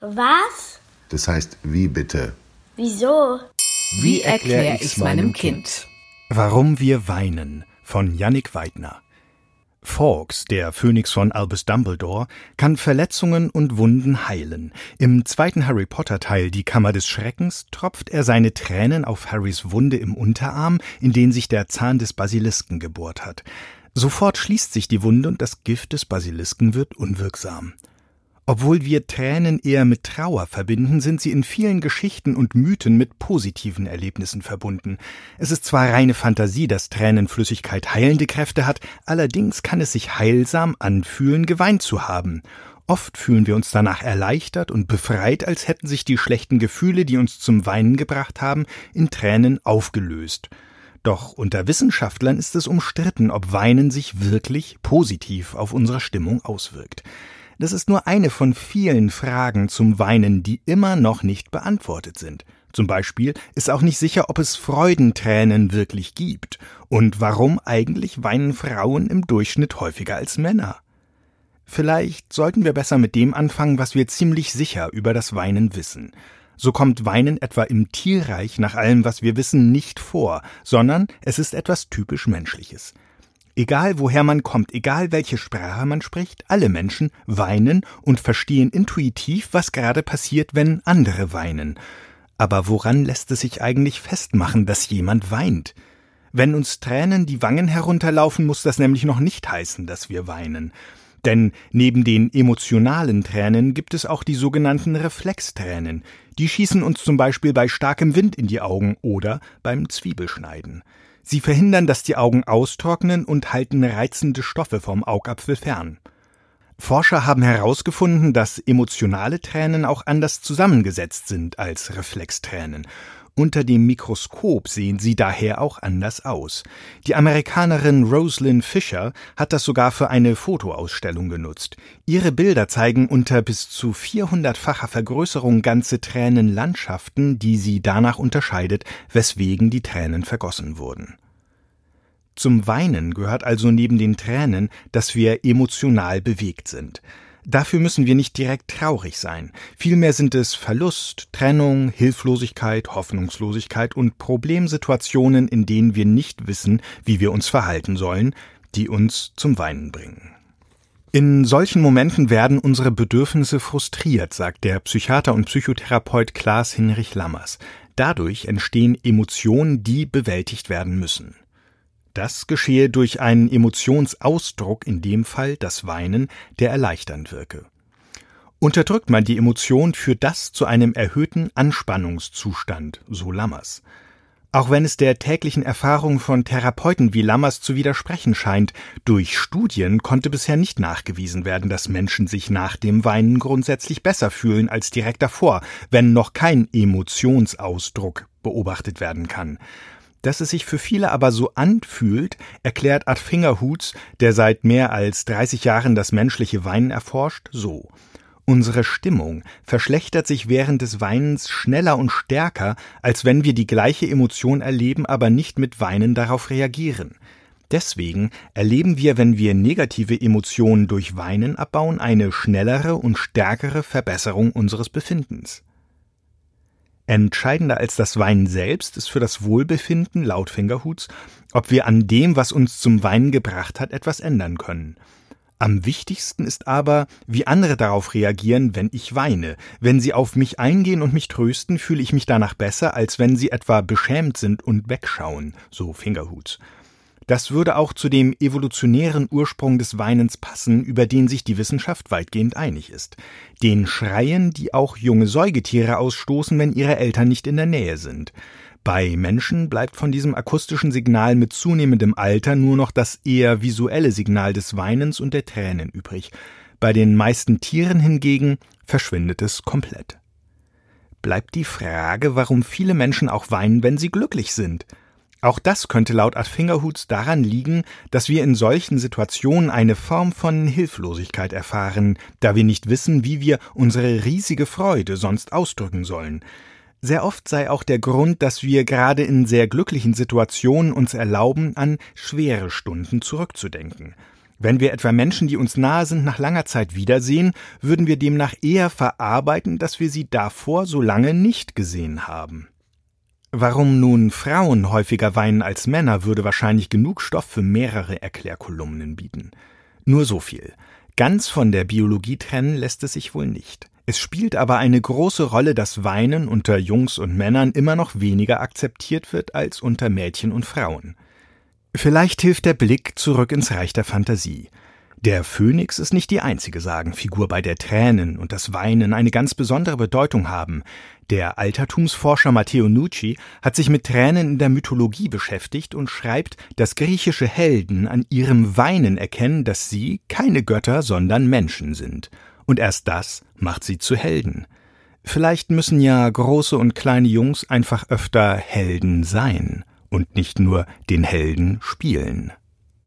Was? Das heißt, wie bitte? Wieso? Wie erkläre ich's meinem Kind? Warum wir weinen von Yannick Weidner. Fawkes, der Phönix von Albus Dumbledore, kann Verletzungen und Wunden heilen. Im zweiten Harry Potter Teil Die Kammer des Schreckens tropft er seine Tränen auf Harrys Wunde im Unterarm, in den sich der Zahn des Basilisken gebohrt hat. Sofort schließt sich die Wunde und das Gift des Basilisken wird unwirksam. Obwohl wir Tränen eher mit Trauer verbinden, sind sie in vielen Geschichten und Mythen mit positiven Erlebnissen verbunden. Es ist zwar reine Fantasie, dass Tränenflüssigkeit heilende Kräfte hat, allerdings kann es sich heilsam anfühlen, geweint zu haben. Oft fühlen wir uns danach erleichtert und befreit, als hätten sich die schlechten Gefühle, die uns zum Weinen gebracht haben, in Tränen aufgelöst. Doch unter Wissenschaftlern ist es umstritten, ob Weinen sich wirklich positiv auf unsere Stimmung auswirkt. Das ist nur eine von vielen Fragen zum Weinen, die immer noch nicht beantwortet sind. Zum Beispiel ist auch nicht sicher, ob es Freudentränen wirklich gibt und warum eigentlich weinen Frauen im Durchschnitt häufiger als Männer. Vielleicht sollten wir besser mit dem anfangen, was wir ziemlich sicher über das Weinen wissen. So kommt Weinen etwa im Tierreich nach allem, was wir wissen, nicht vor, sondern es ist etwas typisch Menschliches. Egal woher man kommt, egal welche Sprache man spricht, alle Menschen weinen und verstehen intuitiv, was gerade passiert, wenn andere weinen. Aber woran lässt es sich eigentlich festmachen, dass jemand weint? Wenn uns Tränen die Wangen herunterlaufen, muss das nämlich noch nicht heißen, dass wir weinen. Denn neben den emotionalen Tränen gibt es auch die sogenannten Reflextränen. Die schießen uns zum Beispiel bei starkem Wind in die Augen oder beim Zwiebelschneiden. Sie verhindern, dass die Augen austrocknen und halten reizende Stoffe vom Augapfel fern. Forscher haben herausgefunden, dass emotionale Tränen auch anders zusammengesetzt sind als Reflextränen unter dem Mikroskop sehen sie daher auch anders aus. Die Amerikanerin Rosalind Fisher hat das sogar für eine Fotoausstellung genutzt. Ihre Bilder zeigen unter bis zu 400-facher Vergrößerung ganze Tränenlandschaften, die sie danach unterscheidet, weswegen die Tränen vergossen wurden. Zum Weinen gehört also neben den Tränen, dass wir emotional bewegt sind. Dafür müssen wir nicht direkt traurig sein. Vielmehr sind es Verlust, Trennung, Hilflosigkeit, Hoffnungslosigkeit und Problemsituationen, in denen wir nicht wissen, wie wir uns verhalten sollen, die uns zum Weinen bringen. In solchen Momenten werden unsere Bedürfnisse frustriert, sagt der Psychiater und Psychotherapeut Klaas Hinrich Lammers. Dadurch entstehen Emotionen, die bewältigt werden müssen. Das geschehe durch einen Emotionsausdruck, in dem Fall das Weinen, der erleichternd wirke. Unterdrückt man die Emotion, führt das zu einem erhöhten Anspannungszustand, so Lammers. Auch wenn es der täglichen Erfahrung von Therapeuten wie Lammers zu widersprechen scheint, durch Studien konnte bisher nicht nachgewiesen werden, dass Menschen sich nach dem Weinen grundsätzlich besser fühlen als direkt davor, wenn noch kein Emotionsausdruck beobachtet werden kann. Dass es sich für viele aber so anfühlt, erklärt Art Fingerhuts, der seit mehr als 30 Jahren das menschliche Weinen erforscht, so. Unsere Stimmung verschlechtert sich während des Weinens schneller und stärker, als wenn wir die gleiche Emotion erleben, aber nicht mit Weinen darauf reagieren. Deswegen erleben wir, wenn wir negative Emotionen durch Weinen abbauen, eine schnellere und stärkere Verbesserung unseres Befindens. Entscheidender als das Weinen selbst ist für das Wohlbefinden, laut Fingerhuts, ob wir an dem, was uns zum Weinen gebracht hat, etwas ändern können. Am wichtigsten ist aber, wie andere darauf reagieren, wenn ich weine. Wenn sie auf mich eingehen und mich trösten, fühle ich mich danach besser, als wenn sie etwa beschämt sind und wegschauen, so Fingerhuts. Das würde auch zu dem evolutionären Ursprung des Weinens passen, über den sich die Wissenschaft weitgehend einig ist. Den Schreien, die auch junge Säugetiere ausstoßen, wenn ihre Eltern nicht in der Nähe sind. Bei Menschen bleibt von diesem akustischen Signal mit zunehmendem Alter nur noch das eher visuelle Signal des Weinens und der Tränen übrig. Bei den meisten Tieren hingegen verschwindet es komplett. Bleibt die Frage, warum viele Menschen auch weinen, wenn sie glücklich sind. Auch das könnte laut Ad Fingerhuts daran liegen, dass wir in solchen Situationen eine Form von Hilflosigkeit erfahren, da wir nicht wissen, wie wir unsere riesige Freude sonst ausdrücken sollen. Sehr oft sei auch der Grund, dass wir gerade in sehr glücklichen Situationen uns erlauben, an schwere Stunden zurückzudenken. Wenn wir etwa Menschen, die uns nahe sind, nach langer Zeit wiedersehen, würden wir demnach eher verarbeiten, dass wir sie davor so lange nicht gesehen haben. Warum nun Frauen häufiger weinen als Männer, würde wahrscheinlich genug Stoff für mehrere Erklärkolumnen bieten. Nur so viel. Ganz von der Biologie trennen lässt es sich wohl nicht. Es spielt aber eine große Rolle, dass Weinen unter Jungs und Männern immer noch weniger akzeptiert wird als unter Mädchen und Frauen. Vielleicht hilft der Blick zurück ins Reich der Fantasie. Der Phönix ist nicht die einzige Sagenfigur, bei der Tränen und das Weinen eine ganz besondere Bedeutung haben. Der Altertumsforscher Matteo Nucci hat sich mit Tränen in der Mythologie beschäftigt und schreibt, dass griechische Helden an ihrem Weinen erkennen, dass sie keine Götter, sondern Menschen sind. Und erst das macht sie zu Helden. Vielleicht müssen ja große und kleine Jungs einfach öfter Helden sein und nicht nur den Helden spielen.